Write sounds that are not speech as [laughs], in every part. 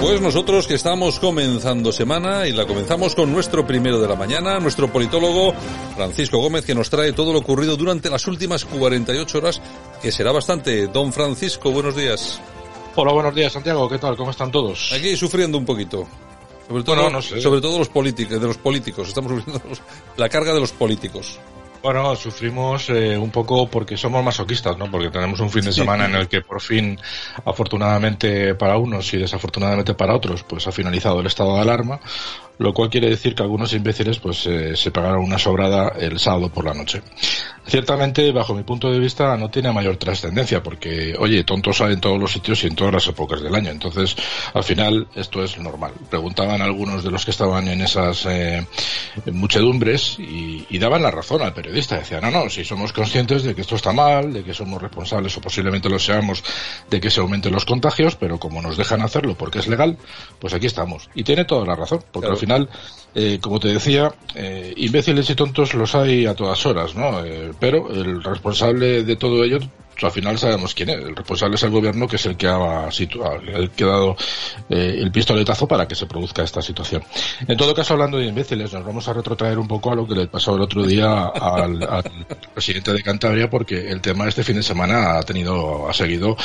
Pues nosotros que estamos comenzando semana y la comenzamos con nuestro primero de la mañana, nuestro politólogo Francisco Gómez que nos trae todo lo ocurrido durante las últimas 48 horas, que será bastante. Don Francisco, buenos días. Hola, buenos días Santiago, ¿qué tal? ¿Cómo están todos? Aquí sufriendo un poquito. Sobre todo, no sé. sobre todo los políticos, de los políticos, estamos [laughs] sufriendo la carga de los políticos. Bueno, sufrimos eh, un poco porque somos masoquistas, ¿no? Porque tenemos un fin de semana en el que por fin, afortunadamente para unos y desafortunadamente para otros, pues ha finalizado el estado de alarma, lo cual quiere decir que algunos imbéciles pues eh, se pagaron una sobrada el sábado por la noche. Ciertamente, bajo mi punto de vista, no tiene mayor trascendencia porque, oye, tontos hay en todos los sitios y en todas las épocas del año. Entonces, al final, esto es normal. Preguntaban algunos de los que estaban en esas eh, muchedumbres y, y daban la razón al periodista. Decían, no, no, si somos conscientes de que esto está mal, de que somos responsables o posiblemente lo seamos de que se aumenten los contagios, pero como nos dejan hacerlo porque es legal, pues aquí estamos. Y tiene toda la razón, porque al final eh, como te decía, eh, imbéciles y tontos los hay a todas horas, ¿no? Eh, pero el responsable de todo ello al final sabemos quién es. El responsable es el gobierno, que es el que ha, situado, el que ha dado eh, el pistoletazo para que se produzca esta situación. En todo caso, hablando de imbéciles, nos vamos a retrotraer un poco a lo que le pasó el otro día al, presidente de Cantabria, porque el tema este fin de semana ha tenido, ha seguido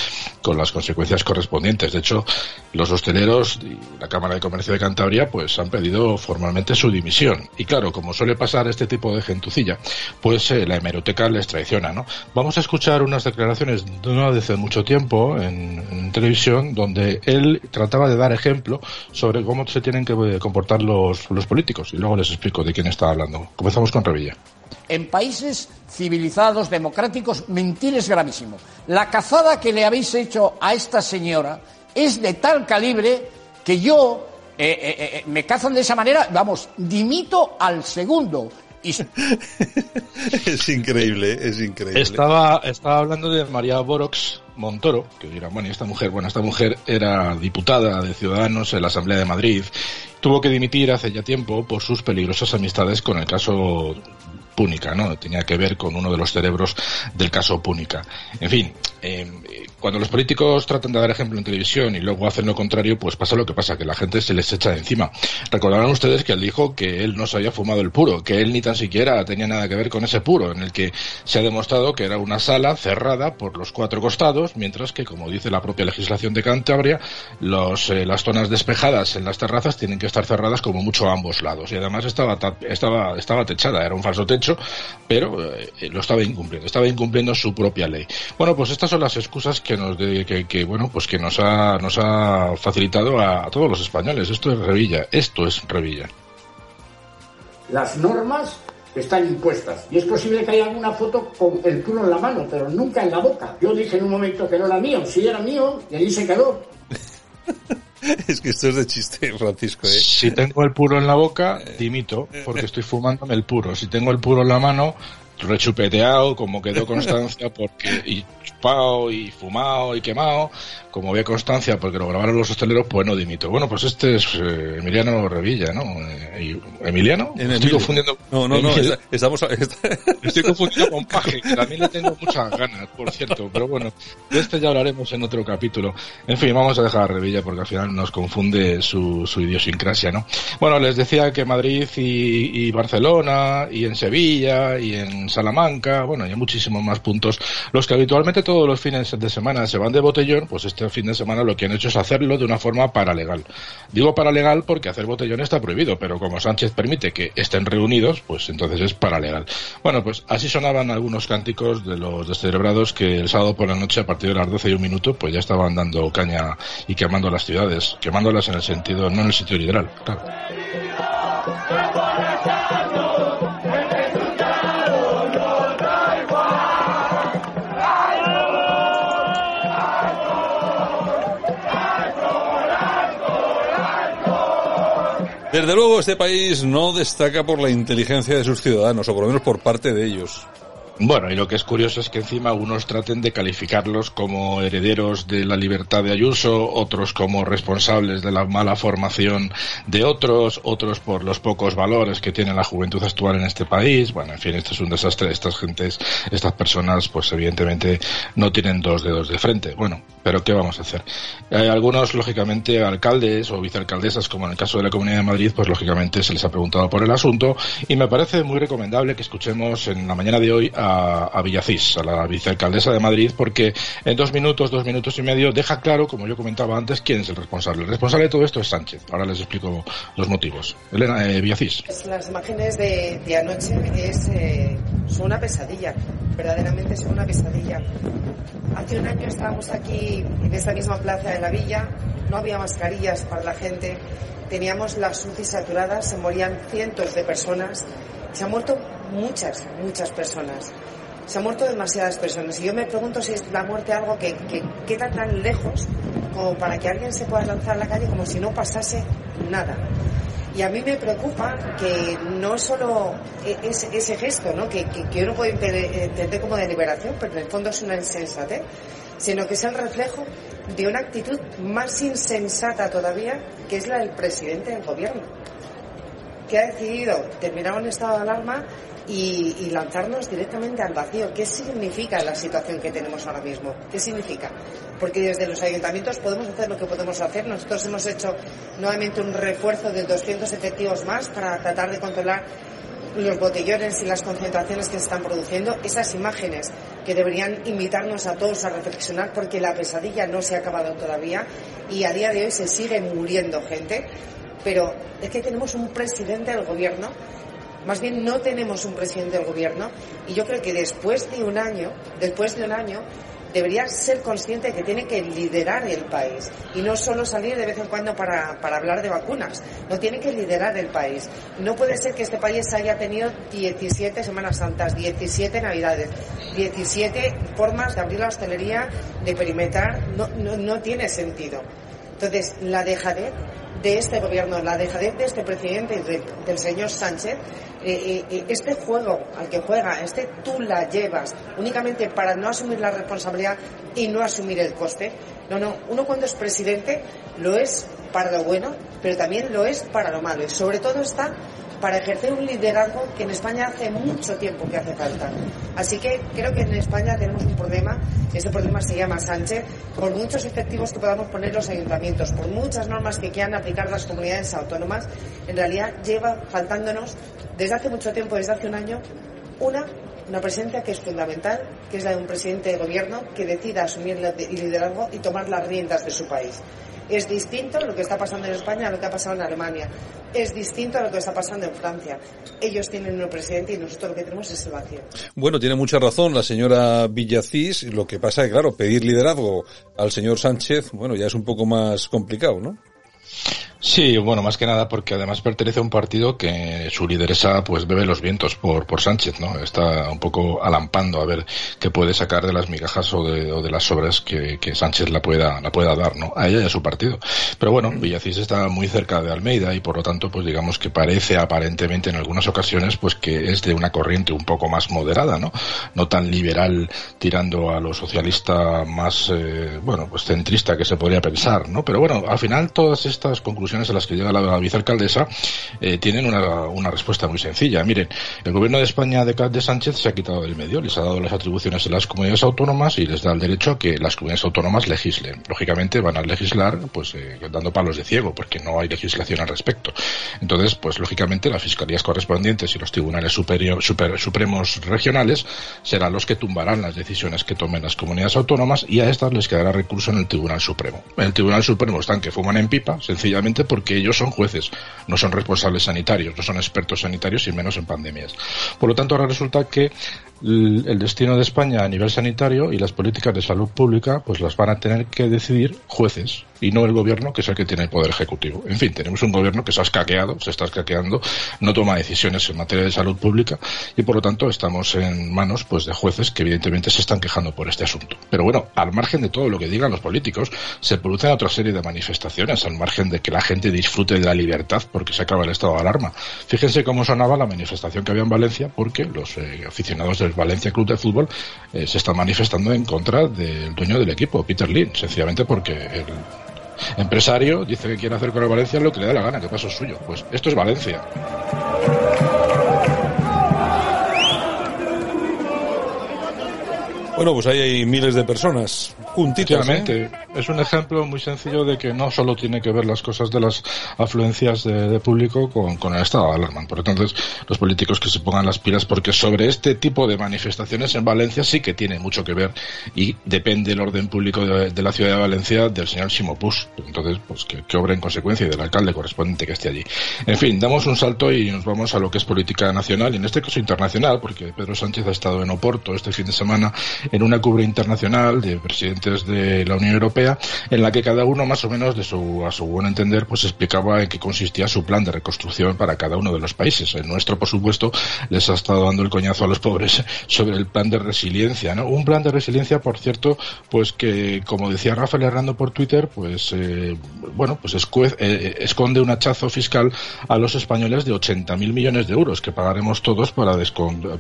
con las consecuencias correspondientes. De hecho, los hosteleros y la Cámara de Comercio de Cantabria, pues han pedido formalmente su dimisión. Y claro, como suele pasar este tipo de gentucilla, pues eh, la hemeroteca les traiciona, ¿no? Vamos a escuchar unas declaraciones declaraciones no hace mucho tiempo en, televisión donde él trataba de dar ejemplo sobre cómo se tienen que comportar los, los políticos y luego les explico de quién está hablando. Comenzamos con Revilla. En países civilizados, democráticos, mentir es gravísimo. La cazada que le habéis hecho a esta señora es de tal calibre que yo eh, eh, eh, me cazan de esa manera, vamos, dimito al segundo. [laughs] es increíble, es increíble. Estaba, estaba hablando de María Borox Montoro, que dirán, bueno, esta mujer, bueno, esta mujer era diputada de Ciudadanos en la Asamblea de Madrid, tuvo que dimitir hace ya tiempo por sus peligrosas amistades con el caso Púnica, ¿no? Tenía que ver con uno de los cerebros del caso Púnica. En fin, eh, cuando los políticos tratan de dar ejemplo en televisión y luego hacen lo contrario, pues pasa lo que pasa, que la gente se les echa de encima. Recordarán ustedes que él dijo que él no se había fumado el puro, que él ni tan siquiera tenía nada que ver con ese puro, en el que se ha demostrado que era una sala cerrada por los cuatro costados, mientras que, como dice la propia legislación de Cantabria, los, eh, las zonas despejadas en las terrazas tienen que estar cerradas como mucho a ambos lados. Y además estaba, estaba, estaba techada, era un falso techo, pero eh, lo estaba incumpliendo, estaba incumpliendo su propia ley. Bueno, pues estas son las excusas que nos que, bueno pues que nos ha nos ha facilitado a, todos los españoles. Esto es Revilla, esto es Revilla. Las normas están impuestas y es posible que haya alguna foto con el puro en la mano, pero nunca en la boca. Yo dije en un momento que no era mío, si era mío y allí se quedó. [laughs] [laughs] es que esto es de chiste, Francisco. ¿eh? Si tengo el puro en la boca, dimito, porque estoy fumándome el puro. Si tengo el puro en la mano, rechupeteado, como quedó constancia, porque y chupado y fumado y quemado, como había constancia porque lo grabaron los hosteleros, pues no dimito. Bueno, pues este es eh, Emiliano Revilla, ¿no? Eh, ¿Emiliano? Estoy confundiendo. No, no, no, estamos. Estoy confundiendo con Paje, que también le tengo muchas ganas, por cierto, pero bueno, de este ya hablaremos en otro capítulo. En fin, vamos a dejar a Revilla porque al final nos confunde su, su idiosincrasia, ¿no? Bueno, les decía que Madrid y, y Barcelona, y en Sevilla, y en Salamanca, bueno, hay muchísimos más puntos, los que habitualmente todos los fines de semana se van de botellón, pues este fin de semana lo que han hecho es hacerlo de una forma paralegal. Digo paralegal porque hacer botellón está prohibido, pero como Sánchez permite que estén reunidos, pues entonces es paralegal. Bueno, pues así sonaban algunos cánticos de los descerebrados que el sábado por la noche, a partir de las 12 y un minuto, pues ya estaban dando caña y quemando las ciudades, quemándolas en el sentido, no en el sitio literal. Desde luego este país no destaca por la inteligencia de sus ciudadanos, o por lo menos por parte de ellos. Bueno, y lo que es curioso es que encima unos traten de calificarlos como herederos de la libertad de Ayuso, otros como responsables de la mala formación de otros, otros por los pocos valores que tiene la juventud actual en este país. Bueno, en fin, esto es un desastre. Estas gentes, estas personas, pues evidentemente no tienen dos dedos de frente. Bueno, pero ¿qué vamos a hacer? Hay algunos, lógicamente, alcaldes o vicealcaldesas, como en el caso de la Comunidad de Madrid, pues lógicamente se les ha preguntado por el asunto y me parece muy recomendable que escuchemos en la mañana de hoy a a, Villacís, a la vicealcaldesa de Madrid, porque en dos minutos, dos minutos y medio, deja claro, como yo comentaba antes, quién es el responsable. El responsable de todo esto es Sánchez. Ahora les explico los motivos. Elena, eh, Villacís. Pues las imágenes de, anoche eh, son una pesadilla, verdaderamente son una pesadilla. Hace un año estábamos aquí en esta misma plaza de la villa, no había mascarillas para la gente, teníamos las UCI saturadas, se morían cientos de personas, se han muerto muchas, muchas personas. Se han muerto demasiadas personas. Y yo me pregunto si es la muerte algo que, queda tan lejos como para que alguien se pueda lanzar a la calle como si no pasase nada. Y a mí me preocupa que no solo e, ese, ese gesto, ¿no? que, que, uno puede entender como de liberación, pero en el fondo es una insensatez, sino que es el reflejo de una actitud más insensata todavía, que es la del presidente del gobierno, que ha decidido terminar un estado de alarma y, lanzarnos directamente al vacío. ¿Qué significa la situación que tenemos ahora mismo? ¿Qué significa? Porque desde los ayuntamientos podemos hacer lo que podemos hacer. Nosotros hemos hecho nuevamente un refuerzo de 200 efectivos más para tratar de controlar los botellones y las concentraciones que se están produciendo, esas imágenes que deberían invitarnos a todos a reflexionar porque la pesadilla no se ha acabado todavía y a día de hoy se sigue muriendo gente, pero es que tenemos un presidente del gobierno más bien no tenemos un presidente del gobierno y yo creo que después de un año, después de un año, debería ser consciente de que tiene que liderar el país y no solo salir de vez en cuando para, para, hablar de vacunas, no tiene que liderar el país. No puede ser que este país haya tenido 17 Semanas Santas, 17 Navidades, 17 formas de abrir la hostelería, de perimetrar, no, no, no tiene sentido. Entonces, la dejadez de este gobierno, la dejadez de este presidente, del señor Sánchez, eh, eh, eh, este juego al que juega, este tú la llevas únicamente para no asumir la responsabilidad y no asumir el coste. No, no, uno cuando es presidente lo es para lo bueno, pero también lo es para lo malo. Y sobre todo está para ejercer un liderazgo que en España hace mucho tiempo que hace falta. Así que creo que en España tenemos un problema, ese problema se llama Sánchez, por muchos efectivos que podamos poner los ayuntamientos, por muchas normas que quieran aplicar las comunidades autónomas, en realidad lleva faltándonos desde hace mucho tiempo, desde hace un año, una una presencia que es fundamental, que es la de un presidente de gobierno que decida asumir el liderazgo y tomar las riendas de su país. Es distinto lo que está pasando en España a lo que ha pasado en Alemania. Es distinto a lo que está pasando en Francia. Ellos tienen un presidente y nosotros lo que tenemos es el vacío. Bueno, tiene mucha razón la señora Villacís. Lo que pasa es claro, pedir liderazgo al señor Sánchez, bueno, ya es un poco más complicado, ¿no? Sí, bueno, más que nada porque además pertenece a un partido que su lideresa pues bebe los vientos por, por Sánchez, ¿no? Está un poco alampando a ver qué puede sacar de las migajas o de, o de las obras que, que, Sánchez la pueda, la pueda dar, ¿no? A ella y a su partido. Pero bueno, Villacís está muy cerca de Almeida y por lo tanto pues digamos que parece aparentemente en algunas ocasiones pues que es de una corriente un poco más moderada, ¿no? No tan liberal tirando a lo socialista más, eh, bueno, pues centrista que se podría pensar, ¿no? Pero bueno, al final todas estas conclusiones a las que llega la vicealcaldesa eh, tienen una, respuesta muy sencilla. Miren, el gobierno de España de, de Sánchez se ha quitado del medio, les ha dado las atribuciones de las comunidades autónomas y les da el derecho a que las comunidades autónomas legislen. Lógicamente van a legislar pues eh, dando palos de ciego porque no hay legislación al respecto. Entonces, pues lógicamente las fiscalías correspondientes y los tribunales superior, super, supremos regionales serán los que tumbarán las decisiones que tomen las comunidades autónomas y a estas les quedará recurso en el Tribunal Supremo. En el Tribunal Supremo están que fuman en pipa, sencillamente porque ellos son jueces, no son responsables sanitarios, no son expertos sanitarios y menos en pandemias. Por lo tanto, ahora resulta que el destino de España a nivel sanitario y las políticas de salud pública pues las van a tener que decidir jueces y no el gobierno que es el que tiene el poder ejecutivo. En fin, tenemos un gobierno que se ha escaqueado, se está escaqueando, no toma decisiones en materia de salud pública y por lo tanto estamos en manos pues de jueces que evidentemente se están quejando por este asunto. Pero bueno, al margen de todo lo que digan los políticos, se producen otra serie de manifestaciones, al margen de que la gente disfrute de la libertad porque se acaba el estado de alarma. Fíjense cómo sonaba la manifestación que había en Valencia porque los eh, aficionados del Valencia Club de Fútbol eh, se están manifestando en contra del dueño del equipo, Peter Lynn, sencillamente porque el empresario dice que quiere hacer con el Valencia lo que le da la gana, que paso suyo. Pues esto es Valencia. Bueno, pues ahí hay miles de personas juntitas. ¿eh? Es un ejemplo muy sencillo de que no solo tiene que ver las cosas de las afluencias de, público con, el estado de alarma. Por tanto, los políticos que se pongan las pilas porque sobre este tipo de manifestaciones en Valencia sí que tiene mucho que ver y depende el orden público de, la ciudad de Valencia del señor Simopus. Entonces, pues que, que obre en consecuencia y del alcalde correspondiente que esté allí. En fin, damos un salto y nos vamos a lo que es política nacional y en este caso internacional, porque Pedro Sánchez ha estado en Oporto este fin de semana en una cubre internacional de presidentes de la Unión Europea en la que cada uno más o menos de su, a su buen entender pues explicaba en qué consistía su plan de reconstrucción para cada uno de los países. El nuestro, por supuesto, les ha estado dando el coñazo a los pobres [laughs] sobre el plan de resiliencia, ¿no? Un plan de resiliencia, por cierto, pues que, como decía Rafael Herrando por Twitter, pues, eh, bueno, pues eh, eh, esconde un hachazo fiscal a los españoles de 80.000 millones de euros que pagaremos todos para,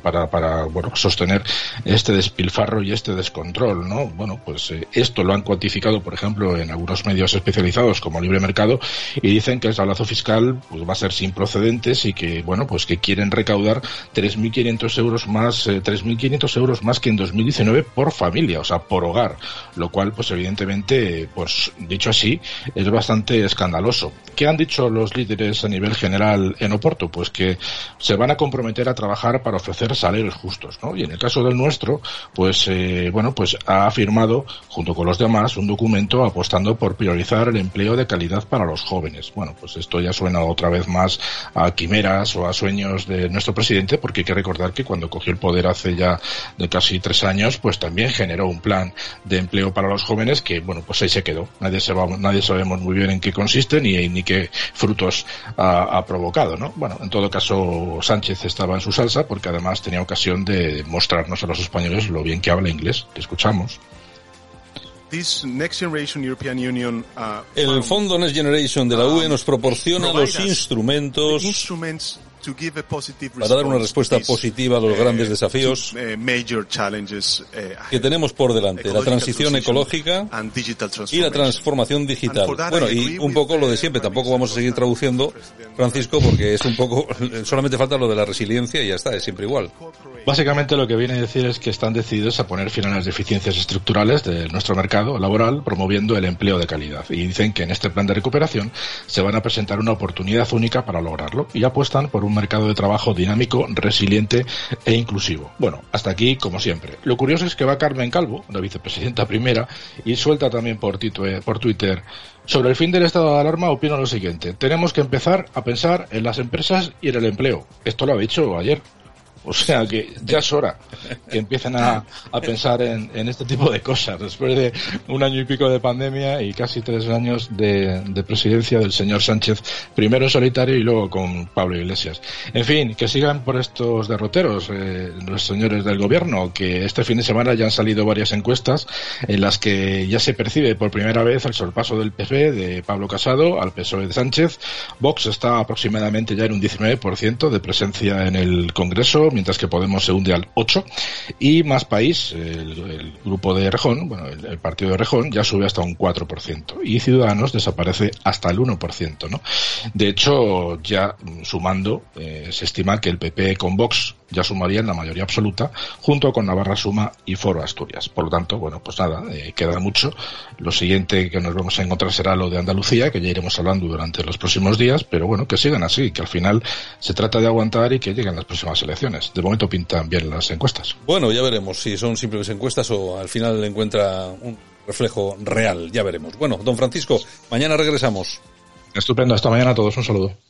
para, para bueno, sostener este despilfarro y este descontrol, ¿no? Bueno, pues eh, esto lo han cuantificado, por ejemplo, en algunos medios especializados como Libre Mercado y dicen que el salazo fiscal pues va a ser sin procedentes y que, bueno, pues que quieren recaudar 3.500 euros más, 3.500 eh, euros más que en 2019 por familia, o sea, por hogar, lo cual, pues evidentemente, pues dicho así, es bastante escandaloso. ¿Qué han dicho los líderes a nivel general en Oporto? Pues que se van a comprometer a trabajar para ofrecer salarios justos, ¿no? Y en el caso del nuestro, pues eh, bueno, pues ha firmado, junto con los demás, un documento apostando por priorizar el empleo de calidad para los jóvenes. Bueno, pues esto ya suena otra vez más a quimeras o a sueños de nuestro presidente, porque hay que recordar que cuando cogió el poder hace ya de casi tres años, pues también generó un plan de empleo para los jóvenes que, bueno, pues ahí se quedó. Nadie, se va, nadie sabemos muy bien en qué consiste ni, ni qué frutos ha, ha provocado, ¿no? Bueno, en todo caso, Sánchez estaba en su salsa porque además tenía ocasión de mostrarnos a los españoles lo bien que habla inglés. Te escuchamos. Uh, El Fondo Next Generation de la UE nos proporciona los instrumentos para dar una respuesta positiva a los grandes uh, desafíos uh, uh, que tenemos por delante, la transición ecológica y la transformación digital. Bueno, y un poco lo de siempre, tampoco vamos a seguir traduciendo, Francisco, porque es un poco, [laughs] solamente falta lo de la resiliencia y ya está, es siempre igual. Básicamente lo que viene a decir es que están decididos a poner fin a las deficiencias estructurales de nuestro mercado laboral, promoviendo el empleo de calidad. Y dicen que en este plan de recuperación se van a presentar una oportunidad única para lograrlo y apuestan por un mercado de trabajo dinámico, resiliente e inclusivo. Bueno, hasta aquí como siempre. Lo curioso es que va Carmen Calvo, la vicepresidenta primera, y suelta también por, por Twitter sobre el fin del estado de alarma opino lo siguiente. Tenemos que empezar a pensar en las empresas y en el empleo. Esto lo ha dicho ayer. O sea que ya es hora que empiecen a, pensar en, este tipo de cosas. Después de un año y pico de pandemia y casi tres años de, presidencia del señor Sánchez, primero en solitario y luego con Pablo Iglesias. En fin, que sigan por estos derroteros eh, los señores del gobierno, que este fin de semana ya han salido varias encuestas en las que ya se percibe por primera vez el sorpaso del PP de Pablo Casado al PSOE de Sánchez. Vox está aproximadamente ya en un 19% de presencia en el Congreso mientras que Podemos se hunde al 8 y Más País, el, grupo de Rejón, bueno, el, partido de Rejón ya sube hasta un 4% y Ciudadanos desaparece hasta el 1%, ¿no? De hecho, ya sumando, eh, se estima que el PP con Vox ya sumarían la mayoría absoluta, junto con Navarra Suma y Foro Asturias. Por lo tanto, bueno, pues nada, eh, queda mucho. Lo siguiente que nos vamos a encontrar será lo de Andalucía, que ya iremos hablando durante los próximos días, pero bueno, que sigan así, que al final se trata de aguantar y que lleguen las próximas elecciones. De momento pintan bien las encuestas. Bueno, ya veremos si son simples encuestas o al final encuentra un reflejo real, ya veremos. Bueno, don Francisco, mañana regresamos. Estupendo, hasta mañana a todos, un saludo.